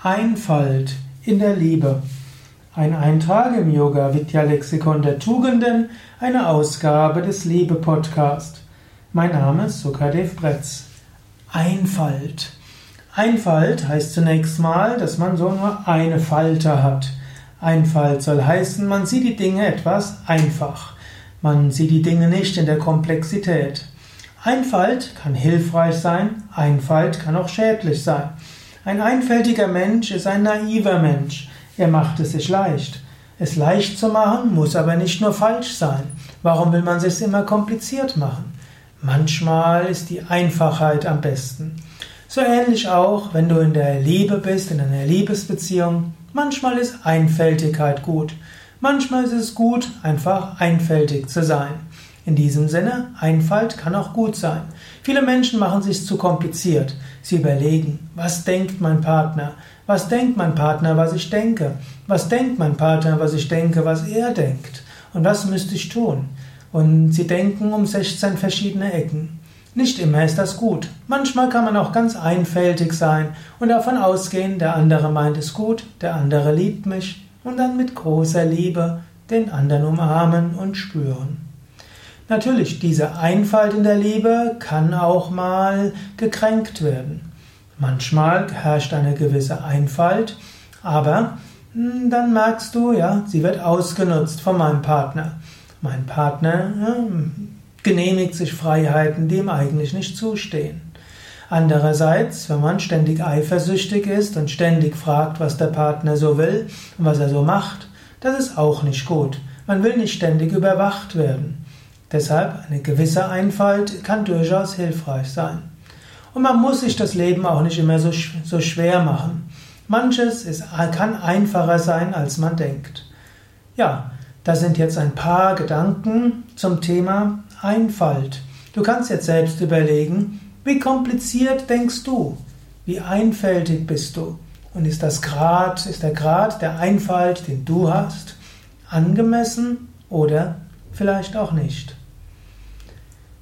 Einfalt in der Liebe. Ein Eintrag im Yoga Vidya Lexikon der Tugenden, eine Ausgabe des Liebe Podcast. Mein Name ist Sukadev Bretz. Einfalt. Einfalt heißt zunächst mal, dass man so nur eine Falte hat. Einfalt soll heißen, man sieht die Dinge etwas einfach. Man sieht die Dinge nicht in der Komplexität. Einfalt kann hilfreich sein, Einfalt kann auch schädlich sein. Ein einfältiger Mensch ist ein naiver Mensch. Er macht es sich leicht. Es leicht zu machen muss aber nicht nur falsch sein. Warum will man es immer kompliziert machen? Manchmal ist die Einfachheit am besten. So ähnlich auch, wenn du in der Liebe bist, in einer Liebesbeziehung. Manchmal ist Einfältigkeit gut. Manchmal ist es gut, einfach einfältig zu sein. In diesem Sinne, Einfalt kann auch gut sein. Viele Menschen machen sich zu kompliziert. Sie überlegen, was denkt mein Partner? Was denkt mein Partner, was ich denke? Was denkt mein Partner, was ich denke, was er denkt? Und was müsste ich tun? Und sie denken um 16 verschiedene Ecken. Nicht immer ist das gut. Manchmal kann man auch ganz einfältig sein und davon ausgehen, der andere meint es gut, der andere liebt mich und dann mit großer Liebe den anderen umarmen und spüren. Natürlich, diese Einfalt in der Liebe kann auch mal gekränkt werden. Manchmal herrscht eine gewisse Einfalt, aber hm, dann merkst du, ja, sie wird ausgenutzt von meinem Partner. Mein Partner ja, genehmigt sich Freiheiten, die ihm eigentlich nicht zustehen. Andererseits, wenn man ständig eifersüchtig ist und ständig fragt, was der Partner so will und was er so macht, das ist auch nicht gut. Man will nicht ständig überwacht werden. Deshalb eine gewisse Einfalt kann durchaus hilfreich sein. Und man muss sich das Leben auch nicht immer so, so schwer machen. Manches ist, kann einfacher sein, als man denkt. Ja, das sind jetzt ein paar Gedanken zum Thema Einfalt. Du kannst jetzt selbst überlegen, wie kompliziert denkst du? Wie einfältig bist du? Und ist das Grad, ist der Grad der Einfalt, den du hast, angemessen oder vielleicht auch nicht?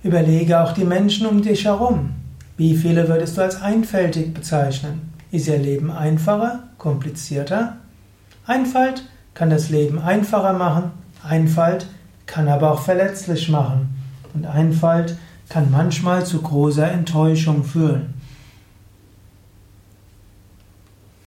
Überlege auch die Menschen um dich herum. Wie viele würdest du als einfältig bezeichnen? Ist ihr Leben einfacher, komplizierter? Einfalt kann das Leben einfacher machen, Einfalt kann aber auch verletzlich machen und Einfalt kann manchmal zu großer Enttäuschung führen.